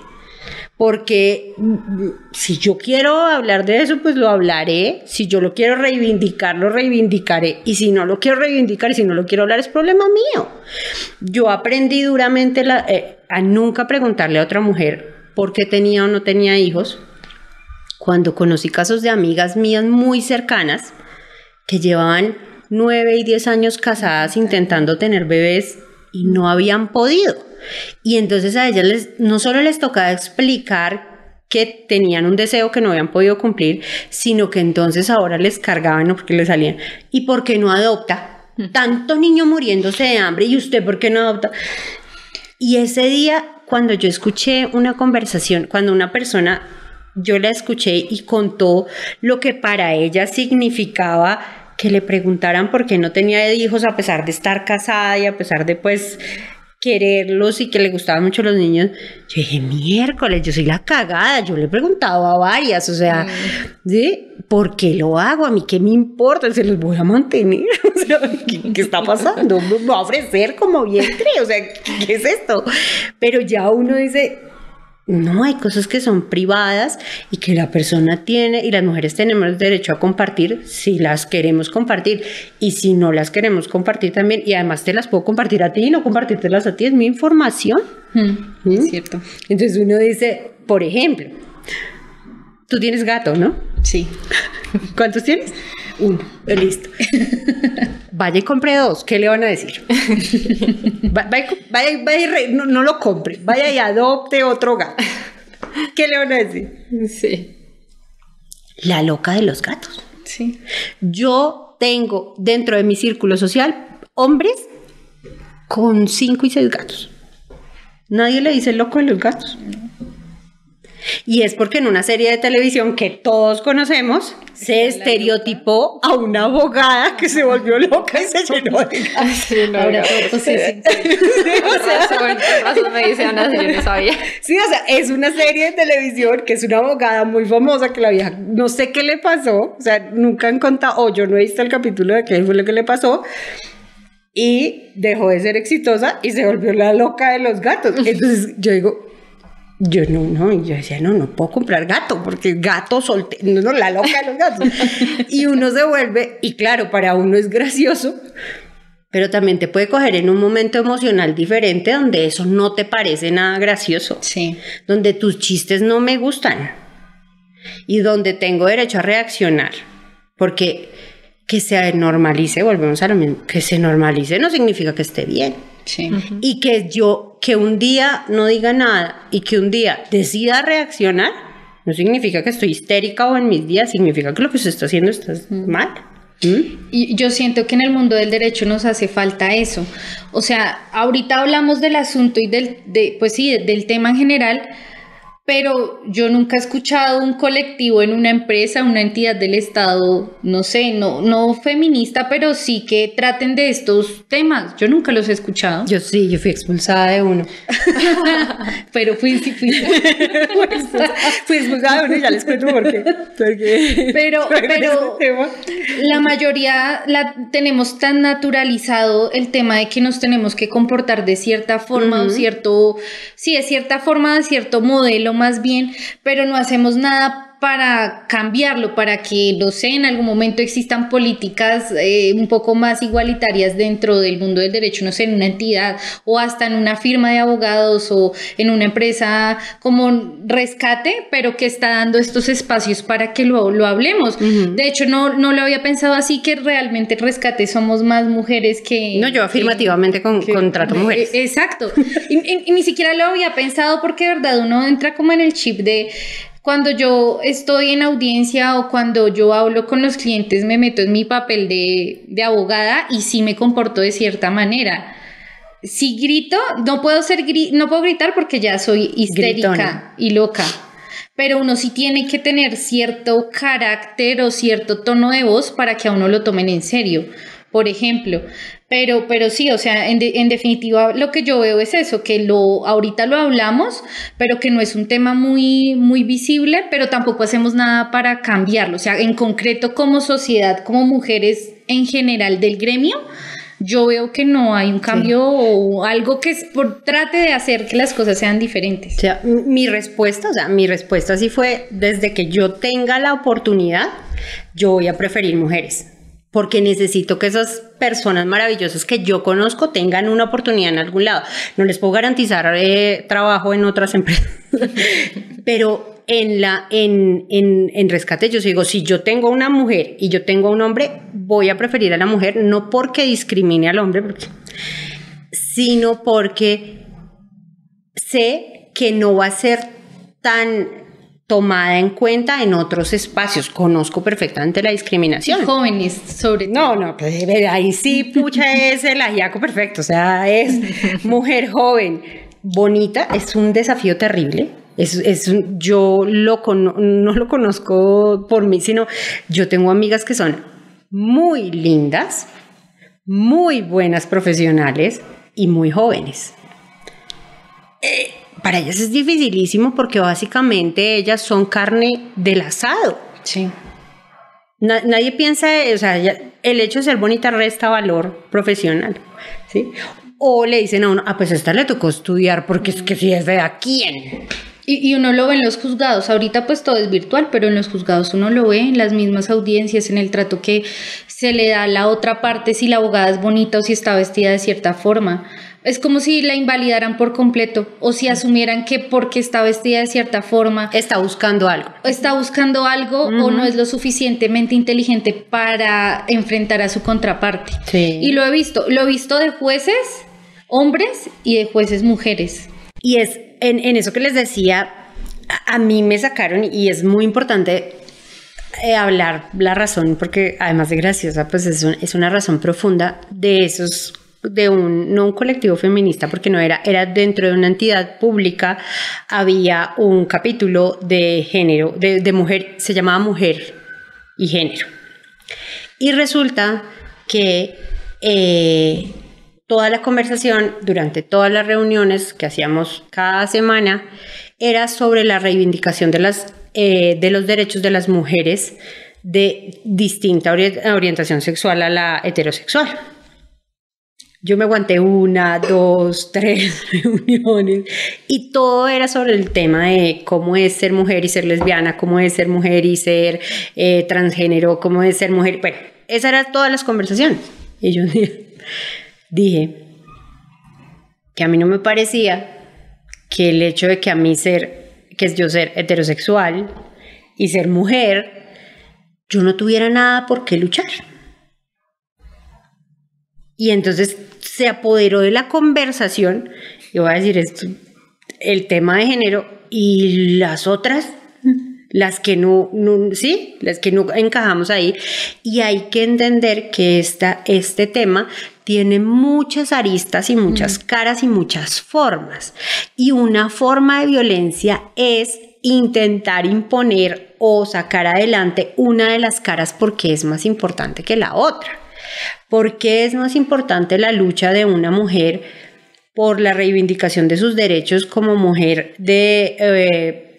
porque mm, si yo quiero hablar de eso, pues lo hablaré, si yo lo quiero reivindicar, lo reivindicaré, y si no lo quiero reivindicar y si no lo quiero hablar, es problema mío. Yo aprendí duramente eh, a nunca preguntarle a otra mujer por qué tenía o no tenía hijos, cuando conocí casos de amigas mías muy cercanas que llevaban nueve y diez años casadas intentando tener bebés y no habían podido y entonces a ellas les, no solo les tocaba explicar que tenían un deseo que no habían podido cumplir, sino que entonces ahora les cargaban ¿no? porque les salían. ¿Y por qué no adopta? Mm. Tanto niño muriéndose de hambre y usted por qué no adopta. Y ese día, cuando yo escuché una conversación, cuando una persona, yo la escuché y contó lo que para ella significaba que le preguntaran por qué no tenía hijos a pesar de estar casada y a pesar de pues quererlos y que le gustaban mucho los niños, yo dije, miércoles, yo soy la cagada, yo le he preguntado a varias, o sea, mm. ¿sí? ¿Por qué lo hago? A mí qué me importa, se los voy a mantener, o sea, ¿qué, está pasando? Me va a ofrecer como vientre, o sea, ¿qué es esto? Pero ya uno dice, no, hay cosas que son privadas y que la persona tiene y las mujeres tenemos derecho a compartir si las queremos compartir y si no las queremos compartir también y además te las puedo compartir a ti y no compartírtelas a ti, es mi información. Hmm, ¿Mm? Es cierto. Entonces uno dice, por ejemplo, tú tienes gato, ¿no? Sí. ¿Cuántos tienes? Uno. Listo. Vaya y compre dos. ¿Qué le van a decir? vaya, vaya, no, no, lo compre. Vaya y adopte otro gato. ¿Qué le van a decir? Sí. La loca de los gatos. Sí. Yo tengo dentro de mi círculo social hombres con cinco y seis gatos. Nadie le dice loco de los gatos. Y es porque en una serie de televisión que todos conocemos, se estereotipó a una abogada que se volvió loca y se llenó de sí, no, Ahora sí, sí. o sea, me dice Ana, yo no sabía. Sí, o sea, es una serie de televisión que es una abogada muy famosa que la vieja, no sé qué le pasó, o sea, nunca han contado, o yo no he visto el capítulo de qué fue lo que le pasó, y dejó de ser exitosa y se volvió la loca de los gatos. Entonces yo digo, yo no, no, yo decía, no, no puedo comprar gato, porque gato soltero, no, la loca de los gatos. y uno se vuelve, y claro, para uno es gracioso, pero también te puede coger en un momento emocional diferente donde eso no te parece nada gracioso. Sí. Donde tus chistes no me gustan. Y donde tengo derecho a reaccionar. Porque que se normalice, volvemos a lo mismo, que se normalice no significa que esté bien. Sí. Y que yo, que un día no diga nada y que un día decida reaccionar, no significa que estoy histérica o en mis días, significa que lo que usted está haciendo está mal. ¿Mm? Y yo siento que en el mundo del derecho nos hace falta eso. O sea, ahorita hablamos del asunto y del, de, pues sí, del tema en general, pero yo nunca he escuchado un colectivo en una empresa, una entidad del Estado, no sé, no, no feminista, pero sí que traten de estos temas. Yo nunca los he escuchado. Yo sí, yo fui expulsada de uno. pero fui, sí, fui. fui expulsada de uno y ya les cuento por qué. Porque, pero, pero la mayoría la tenemos tan naturalizado el tema de que nos tenemos que comportar de cierta forma uh -huh. o cierto, sí, de cierta forma, de cierto modelo más bien, pero no hacemos nada para cambiarlo, para que, no sé, en algún momento existan políticas eh, un poco más igualitarias dentro del mundo del derecho, no sé, en una entidad o hasta en una firma de abogados o en una empresa como rescate, pero que está dando estos espacios para que lo, lo hablemos. Uh -huh. De hecho, no, no lo había pensado así, que realmente rescate somos más mujeres que... No, yo afirmativamente que, con, que, contrato mujeres. Exacto. y, y, y ni siquiera lo había pensado porque de verdad uno entra como en el chip de cuando yo estoy en audiencia o cuando yo hablo con los clientes me meto en mi papel de, de abogada y sí me comporto de cierta manera. Si grito, no puedo ser no puedo gritar porque ya soy histérica Gritona. y loca. Pero uno sí tiene que tener cierto carácter o cierto tono de voz para que a uno lo tomen en serio. Por ejemplo, pero, pero sí, o sea, en, de, en, definitiva lo que yo veo es eso, que lo, ahorita lo hablamos, pero que no es un tema muy, muy visible, pero tampoco hacemos nada para cambiarlo. O sea, en concreto como sociedad, como mujeres en general del gremio, yo veo que no hay un cambio sí. o algo que es por, trate de hacer que las cosas sean diferentes. O sea, mi respuesta, o sea, mi respuesta sí fue, desde que yo tenga la oportunidad, yo voy a preferir mujeres porque necesito que esas personas maravillosas que yo conozco tengan una oportunidad en algún lado. No les puedo garantizar eh, trabajo en otras empresas, pero en, la, en, en, en rescate yo digo, si yo tengo una mujer y yo tengo un hombre, voy a preferir a la mujer, no porque discrimine al hombre, sino porque sé que no va a ser tan tomada en cuenta en otros espacios. Conozco perfectamente la discriminación. Y jóvenes, sobre todo. No, no, pues ahí sí, pucha, es el ajiaco perfecto. O sea, es mujer joven, bonita, es un desafío terrible. Es, es, yo lo no lo conozco por mí, sino yo tengo amigas que son muy lindas, muy buenas profesionales y muy jóvenes. Eh, para ellas es dificilísimo porque básicamente ellas son carne del asado. Sí. Na nadie piensa, o sea, ya, el hecho de ser bonita resta valor profesional, ¿sí? O le dicen a uno, ah, pues a esta le tocó estudiar porque es que si es de a quién. Y, y, uno lo ve en los juzgados, ahorita pues todo es virtual, pero en los juzgados uno lo ve en las mismas audiencias, en el trato que se le da a la otra parte, si la abogada es bonita o si está vestida de cierta forma. Es como si la invalidaran por completo o si asumieran que porque está vestida de cierta forma está buscando algo. Está buscando algo uh -huh. o no es lo suficientemente inteligente para enfrentar a su contraparte. Sí. Y lo he visto, lo he visto de jueces hombres y de jueces mujeres. Y es en, en eso que les decía, a, a mí me sacaron y es muy importante eh, hablar la razón, porque además de graciosa, pues es, un, es una razón profunda de esos de un, no un colectivo feminista, porque no era, era dentro de una entidad pública, había un capítulo de género, de, de mujer, se llamaba Mujer y Género. Y resulta que eh, toda la conversación durante todas las reuniones que hacíamos cada semana era sobre la reivindicación de, las, eh, de los derechos de las mujeres de distinta orientación sexual a la heterosexual. Yo me aguanté una, dos, tres reuniones y todo era sobre el tema de cómo es ser mujer y ser lesbiana, cómo es ser mujer y ser eh, transgénero, cómo es ser mujer. Bueno, esas eran todas las conversaciones. Y yo dije que a mí no me parecía que el hecho de que a mí ser, que es yo ser heterosexual y ser mujer, yo no tuviera nada por qué luchar. Y entonces se apoderó de la conversación, y voy a decir esto, el tema de género y las otras, las que no, sí, las que no encajamos ahí. Y hay que entender que esta, este tema tiene muchas aristas y muchas caras y muchas formas. Y una forma de violencia es intentar imponer o sacar adelante una de las caras porque es más importante que la otra. ¿Por qué es más importante la lucha de una mujer por la reivindicación de sus derechos como mujer de eh,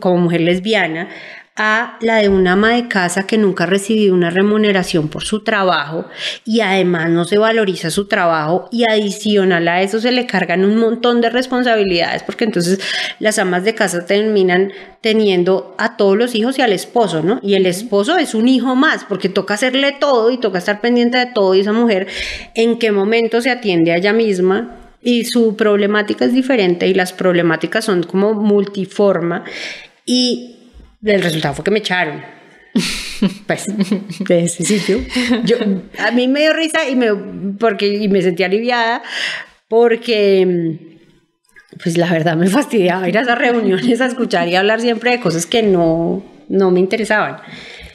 como mujer lesbiana a la de una ama de casa que nunca ha recibido una remuneración por su trabajo y además no se valoriza su trabajo y adicional a eso se le cargan un montón de responsabilidades porque entonces las amas de casa terminan teniendo a todos los hijos y al esposo, ¿no? Y el esposo es un hijo más porque toca hacerle todo y toca estar pendiente de todo y esa mujer en qué momento se atiende a ella misma y su problemática es diferente y las problemáticas son como multiforma y el resultado fue que me echaron. Pues de ese sitio. Yo, a mí me dio risa y me, porque, y me sentí aliviada porque pues la verdad me fastidiaba ir a esas reuniones a escuchar y hablar siempre de cosas que no, no me interesaban.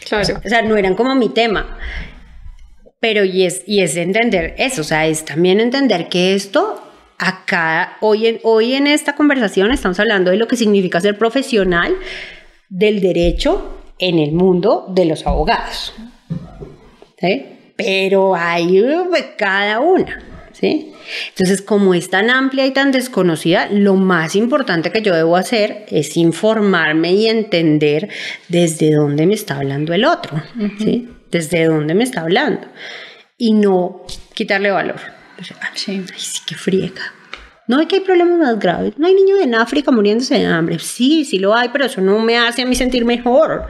Claro. O sea, no eran como mi tema. Pero y es, y es entender eso, o sea, es también entender que esto acá, hoy en, hoy en esta conversación estamos hablando de lo que significa ser profesional del derecho en el mundo de los abogados. ¿sí? Pero hay cada una. ¿sí? Entonces, como es tan amplia y tan desconocida, lo más importante que yo debo hacer es informarme y entender desde dónde me está hablando el otro, ¿sí? Desde dónde me está hablando. Y no quitarle valor. Sí. Ay, sí, qué friega. No hay que hay problemas más graves. No hay niños en África muriéndose de hambre. Sí, sí lo hay, pero eso no me hace a mí sentir mejor.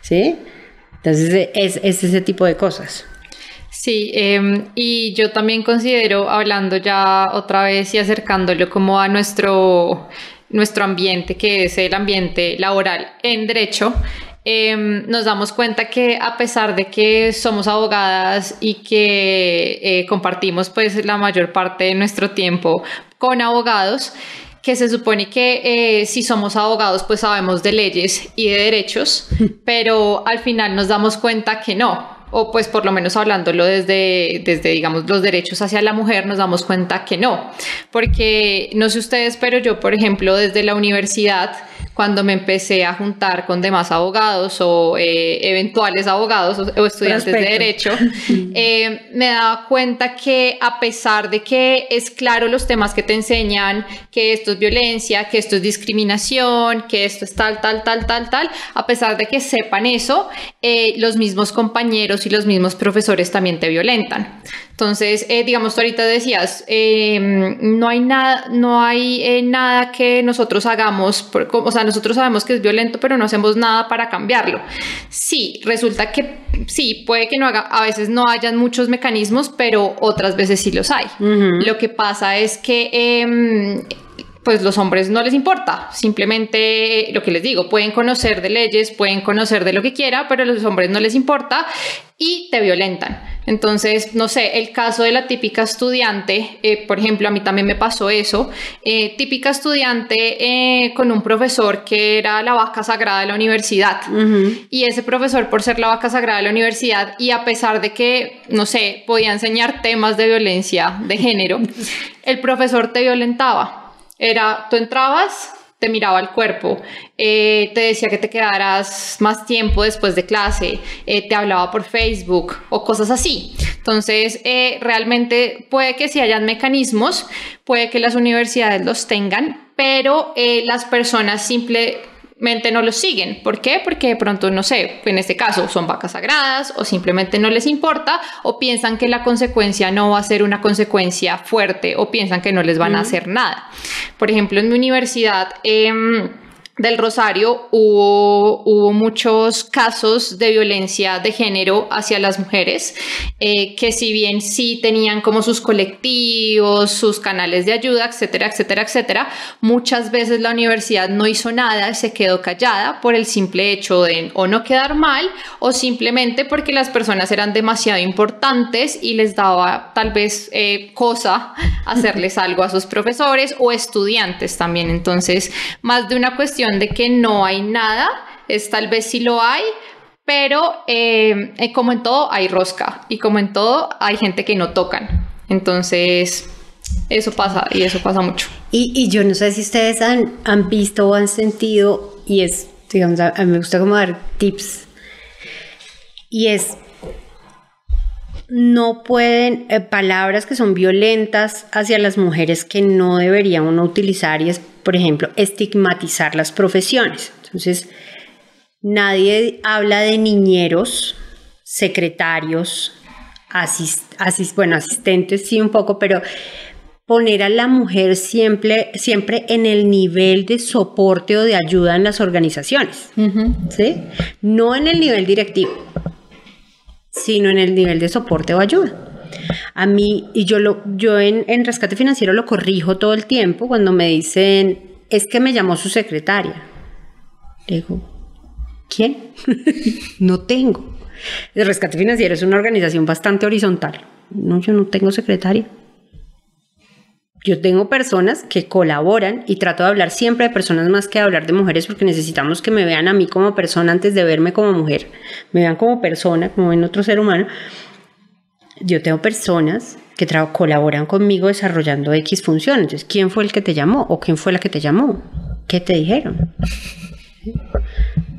¿Sí? Entonces es, es ese tipo de cosas. Sí, em, y yo también considero, hablando ya otra vez y acercándolo como a nuestro, nuestro ambiente, que es el ambiente laboral en derecho, Em, nos damos cuenta que a pesar de que somos abogadas y que eh, compartimos pues la mayor parte de nuestro tiempo con abogados, que se supone que eh, si somos abogados pues sabemos de leyes y de derechos, pero al final nos damos cuenta que no, o pues por lo menos hablándolo desde, desde, digamos, los derechos hacia la mujer, nos damos cuenta que no. Porque no sé ustedes, pero yo, por ejemplo, desde la universidad, cuando me empecé a juntar con demás abogados o eh, eventuales abogados o, estudiantes de derecho, eh, me daba cuenta que a pesar de que es claro los temas que te enseñan, que esto es violencia, que esto es discriminación, que esto es tal, tal, tal, tal, tal, a pesar de que sepan eso, eh, los mismos compañeros y los mismos profesores también te violentan. Entonces, eh, digamos, tú ahorita decías, em, no hay nada, no hay eh, nada que nosotros hagamos, o sea, nosotros sabemos que es violento, pero no hacemos nada para cambiarlo. Sí, resulta que sí, puede que no haga, a veces no hayan muchos mecanismos, pero otras veces sí los hay. Lo que pasa es que em, pues los hombres no les importa, simplemente lo que les digo, pueden conocer de leyes, pueden conocer de lo que quiera, pero a los hombres no les importa y te violentan. Entonces, no sé, el caso de la típica estudiante, eh, por ejemplo, a mí también me pasó eso, eh, típica estudiante eh, con un profesor que era la vaca sagrada de la universidad. Y ese profesor, por ser la vaca sagrada de la universidad, y a pesar de que, no sé, podía enseñar temas de violencia de género, el profesor te violentaba era, tú entrabas, te miraba el cuerpo, eh, te decía que te quedaras más tiempo después de clase, eh, te hablaba por Facebook o cosas así. Entonces, eh, realmente puede que si hayan mecanismos, puede que las universidades los tengan, pero las personas simple, no los siguen. ¿Por qué? Porque de pronto, no sé, en este caso son vacas sagradas o simplemente no les importa o piensan que la consecuencia no va a ser una consecuencia fuerte o piensan que no les van a hacer nada. Por ejemplo, en mi universidad... Eh, del Rosario hubo, hubo muchos casos de violencia de género hacia las mujeres, eh, que si bien sí tenían como sus colectivos, sus canales de ayuda, etcétera, etcétera, etcétera, muchas veces la universidad no hizo nada y se quedó callada por el simple hecho de o no quedar mal o simplemente porque las personas eran demasiado importantes y les daba tal vez eh, cosa hacerles algo a sus profesores o estudiantes también. Entonces, más de una cuestión de que no hay nada, es tal vez si lo hay, pero eh, eh, como en todo hay rosca y como en todo hay gente que no tocan. Entonces, eso pasa y eso pasa mucho. Y, yo no sé si ustedes han, han, visto o han sentido, y es, digamos, a, mí me gusta como dar tips, y es, no pueden, eh, palabras que son violentas hacia las mujeres que no debería uno utilizar, y es por ejemplo, estigmatizar las profesiones. Entonces, nadie habla de niñeros, secretarios, bueno, asistentes sí un poco, pero poner a la mujer siempre, siempre en el nivel de soporte o de ayuda en las organizaciones, ¿sí? No en el nivel directivo, sino en el nivel de soporte o ayuda. A mí, y yo, lo, yo en, en rescate financiero lo corrijo todo el tiempo cuando me dicen, es que me llamó su secretaria. digo, ¿quién? no tengo. El rescate financiero es una organización bastante horizontal. No, yo no tengo secretaria. Yo tengo personas que colaboran y trato de hablar siempre de personas más que de hablar de mujeres porque necesitamos que me vean a mí como persona antes de verme como mujer. Me vean como persona, como en otro ser humano yo tengo personas que colaboran conmigo desarrollando X funciones. Entonces, ¿quién fue el que te llamó o quién fue la que te llamó? ¿Qué te dijeron?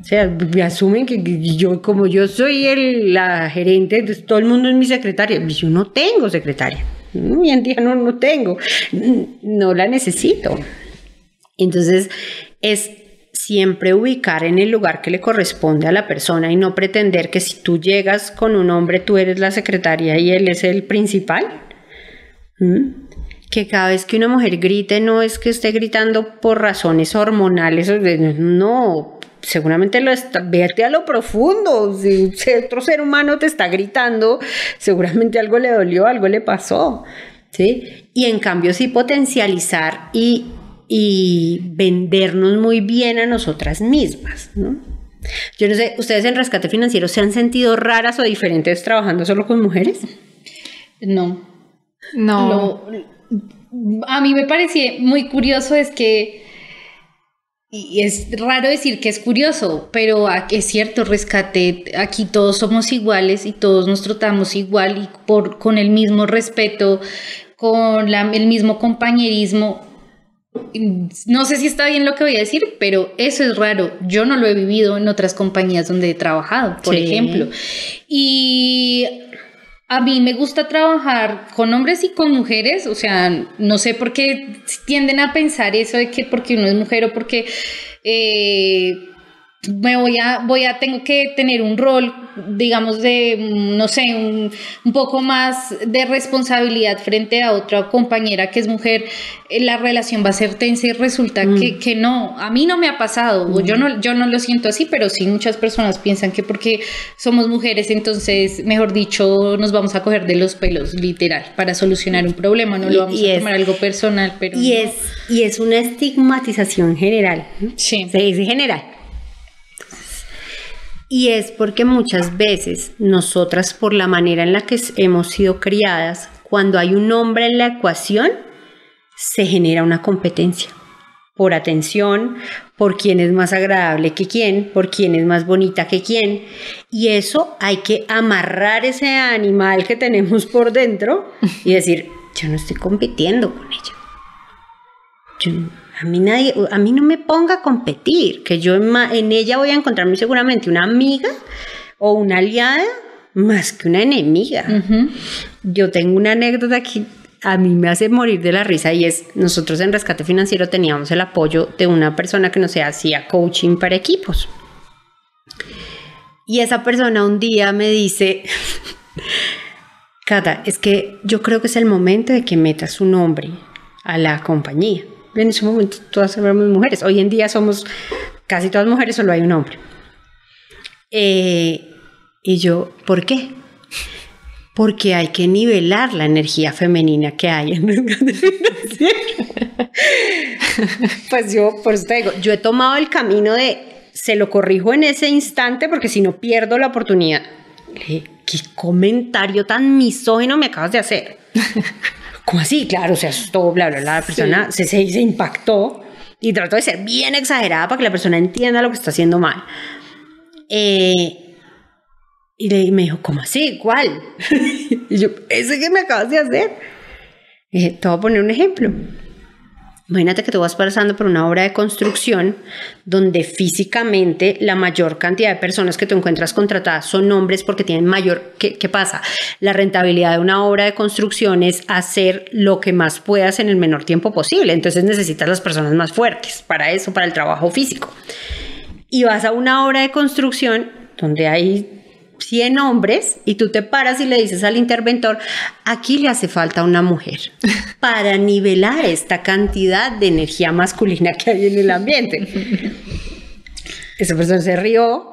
O sea, me asumen que yo, como yo soy el, la gerente, entonces todo el mundo es mi secretaria. Yo no tengo secretaria. Hoy en día no, no tengo. No la necesito. Entonces, es siempre ubicar en el lugar que le corresponde a la persona y no pretender que si tú llegas con un hombre tú eres la secretaria y él es el principal. ¿Mm? Que cada vez que una mujer grite no es que esté gritando por razones hormonales, no, seguramente lo está, vete a lo profundo, si otro ser humano te está gritando, seguramente algo le dolió, algo le pasó, ¿sí? Y en cambio sí potencializar y y vendernos muy bien a nosotras mismas, ¿no? Yo no sé, ¿ustedes en rescate financiero se han sentido raras o diferentes trabajando solo con mujeres? No. No. a mí me parecía muy curioso es que y es raro decir que es curioso, pero es cierto, rescate, aquí todos somos iguales y todos nos tratamos igual y por, con el mismo respeto, con el mismo compañerismo no sé si está bien lo que voy a decir, pero eso es raro. Yo no lo he vivido en otras compañías donde he trabajado, por ejemplo. Y a mí me gusta trabajar con hombres y con mujeres, o sea, no sé por qué tienden a pensar eso de que porque uno es mujer o porque... Eh, me voy a, voy a, tengo que tener un rol, digamos, de, no sé, un, un, poco más de responsabilidad frente a otra compañera que es mujer, eh, la relación va a ser tensa y resulta que, mm. que, no, a mí no me ha pasado, mm. yo, no, yo no lo siento así, pero sí muchas personas piensan que porque somos mujeres, entonces, mejor dicho, nos vamos a coger de los pelos, literal, para solucionar un problema, no lo vamos a tomar algo personal, pero... Y, es, y es una estigmatización general. Sí. Se dice general y es porque muchas veces nosotras, por la manera en la que hemos sido criadas, cuando hay un hombre en la ecuación, se genera una competencia por atención, por quién es más agradable que quién, por quién es más bonita que quién. Y eso hay que amarrar ese animal que tenemos por dentro y decir, yo no estoy compitiendo con ella. Yo a mí, nadie, a mí no me ponga a competir, que yo en, ella voy a encontrarme seguramente una amiga o una aliada más que una enemiga. Yo tengo una anécdota que a mí me hace morir de la risa y es, nosotros en Rescate Financiero teníamos el apoyo de una persona que nos hacía coaching para equipos. Y esa persona un día me dice, Cata, es que yo creo que es el momento de que metas un nombre a la compañía en ese momento todas éramos mujeres. Hoy en día somos casi todas mujeres, solo hay un hombre. Eh, y yo, ¿por qué? Porque hay que nivelar la energía femenina que hay en el Pues yo, por eso te digo, yo he tomado el camino de, se lo corrijo en ese instante porque si no pierdo la oportunidad. ¿Qué comentario tan misógino me acabas de hacer? ¿Cómo así? Claro, se asustó, bla, bla, bla. La persona se, se, se impactó y trató de ser bien exagerada para que la persona entienda lo que está haciendo mal. Eh, y le, me dijo, ¿cómo así? ¿Cuál? y yo, ese que me acabas de hacer. Y dije, te voy a poner un ejemplo. Imagínate que tú vas pasando por una obra de construcción donde físicamente la mayor cantidad de personas que tú encuentras contratadas son hombres porque tienen mayor... ¿Qué, ¿Qué, pasa? La rentabilidad de una obra de construcción es hacer lo que más puedas en el menor tiempo posible. Entonces necesitas las personas más fuertes para eso, para el trabajo físico. Y vas a una obra de construcción donde hay 100 hombres y tú te paras y le dices al interventor, aquí le hace falta una mujer para nivelar esta cantidad de energía masculina que hay en el ambiente. Esa persona se rió,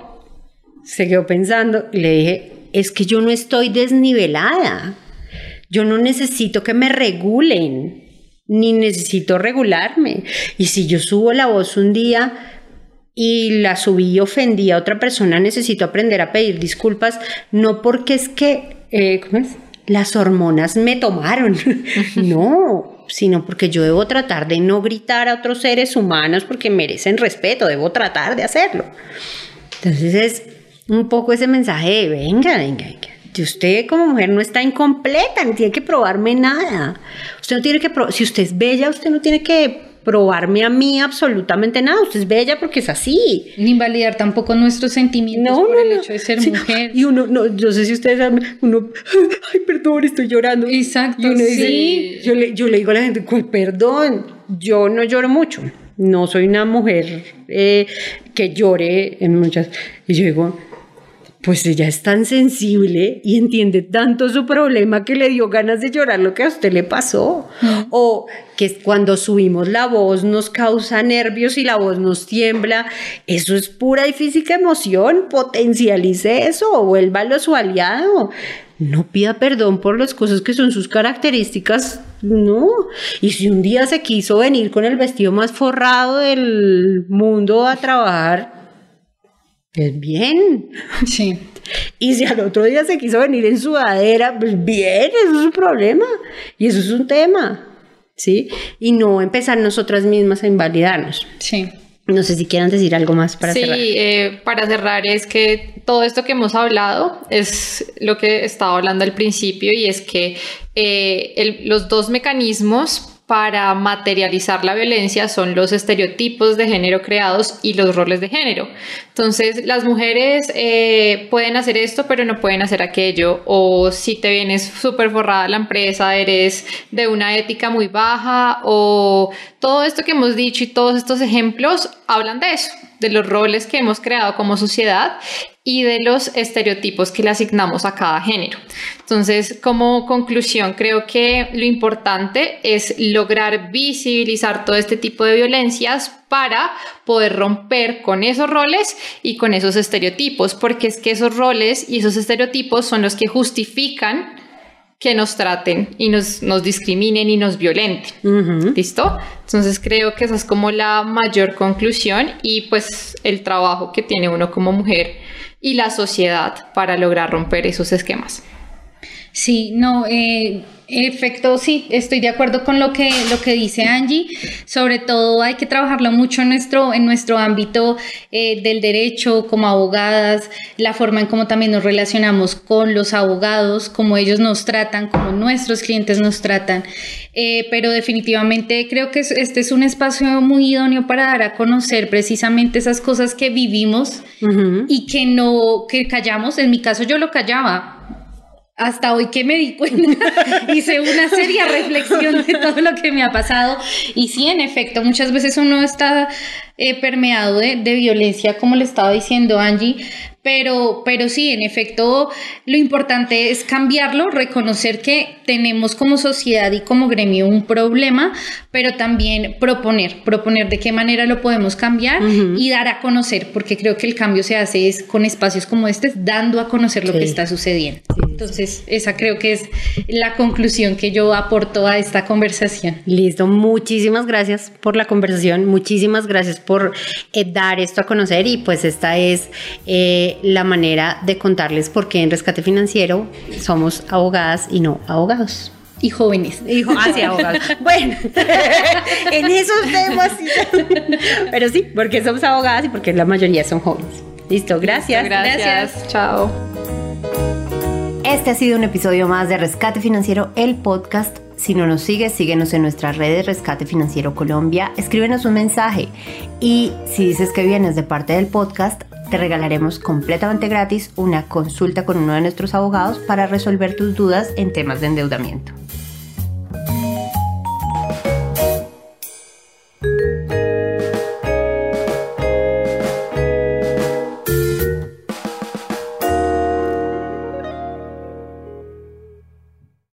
se quedó pensando y le dije, es que yo no estoy desnivelada, yo no necesito que me regulen, ni necesito regularme. Y si yo subo la voz un día, y la subí y ofendí a otra persona, necesito aprender a pedir disculpas, no porque es que, eh, ¿cómo es? Las hormonas me tomaron, no, sino porque yo debo tratar de no gritar a otros seres humanos porque merecen respeto, debo tratar de hacerlo. Entonces es un poco ese mensaje de, venga, venga, venga. Usted como mujer no está incompleta, no tiene que probarme nada. Usted no tiene que, si usted es bella, usted no tiene que probarme a mí absolutamente nada. Usted es bella porque es así. Ni invalidar tampoco nuestros sentimientos no, por no, el no. hecho de ser Sí, mujer. Y uno, no, yo sé si ustedes saben, uno, ay, perdón, estoy llorando. Exacto, Y uno dice, sí. yo, le, yo le digo a la gente, ¿cuál perdón? Yo no lloro mucho. No soy una mujer eh, que llore en muchas. Y yo digo, pues ella es tan sensible y entiende tanto su problema que le dio ganas de llorar lo que a usted le pasó. O que cuando subimos la voz nos causa nervios y la voz nos tiembla. Eso es pura y física emoción. Potencialice eso, vuélvalo su aliado. No pida perdón por las cosas que son sus características, no. Y si un día se quiso venir con el vestido más forrado del mundo a trabajar, es bien. Sí. Y si al otro día se quiso venir en sudadera, pues bien, eso es un problema. Y eso es un tema. ¿Sí? Y no empezar nosotras mismas a invalidarnos. Sí. No sé si quieran decir algo más para sí, cerrar. eh, para cerrar es que todo esto que hemos hablado es lo que estaba hablando al principio y es que eh, el- los dos mecanismos para materializar la violencia son los estereotipos de género creados y los roles de género. Entonces, las mujeres eh, pueden hacer esto, pero no pueden hacer aquello. O si te vienes súper forrada la empresa, eres de una ética muy baja, o todo esto que hemos dicho y todos estos ejemplos hablan de eso, de los roles que hemos creado como sociedad y de los estereotipos que le asignamos a cada género. Entonces, como conclusión, creo que lo importante es lograr visibilizar todo este tipo de violencias para poder romper con esos roles y con esos estereotipos, porque es que esos roles y esos estereotipos son los que justifican que nos traten y nos, nos discriminen y nos violenten. ¿Listo? Entonces creo que esa es como la mayor conclusión y pues el trabajo que tiene uno como mujer y la sociedad para lograr romper esos esquemas. Sí, no, eh, en efecto, sí, estoy de acuerdo con lo que, lo que dice Angie. Sobre todo hay que trabajarlo mucho en nuestro, en nuestro ámbito eh, del derecho como abogadas, la forma en cómo también nos relacionamos con los abogados, cómo ellos nos tratan, cómo nuestros clientes nos tratan. Eh, pero definitivamente creo que es- este es un espacio muy idóneo para dar a conocer precisamente esas cosas que vivimos y que no, que callamos. En mi caso yo lo callaba hasta hoy que me di cuenta, hice una seria reflexión de todo lo que me ha pasado. Y sí, en efecto, muchas veces uno está eh, permeado de, de, violencia, como le estaba diciendo Angie, pero, pero sí, en efecto, lo importante es cambiarlo, reconocer que tenemos como sociedad y como gremio un problema, pero también proponer, proponer de qué manera lo podemos cambiar y dar a conocer, porque creo que el cambio se hace es con espacios como este, dando a conocer lo que está sucediendo. Entonces, esa creo que es la conclusión que yo aporto a esta conversación. Listo, muchísimas gracias por la conversación, muchísimas gracias por eh, dar esto a conocer y pues esta es... Eh, la manera de contarles por qué en Rescate Financiero somos abogadas y no abogados. Y jóvenes. Y ah, sí, abogados. bueno, en esos temas sí. Pero sí, porque somos abogadas y porque la mayoría son jóvenes. Listo, gracias. gracias. gracias. Chao. Este ha sido un episodio más de Rescate Financiero, el podcast. Si no nos sigues, síguenos en nuestras redes Rescate Financiero Colombia, escríbenos un mensaje y si dices que vienes de parte del podcast, te regalaremos completamente gratis una consulta con uno de nuestros abogados para resolver tus dudas en temas de endeudamiento.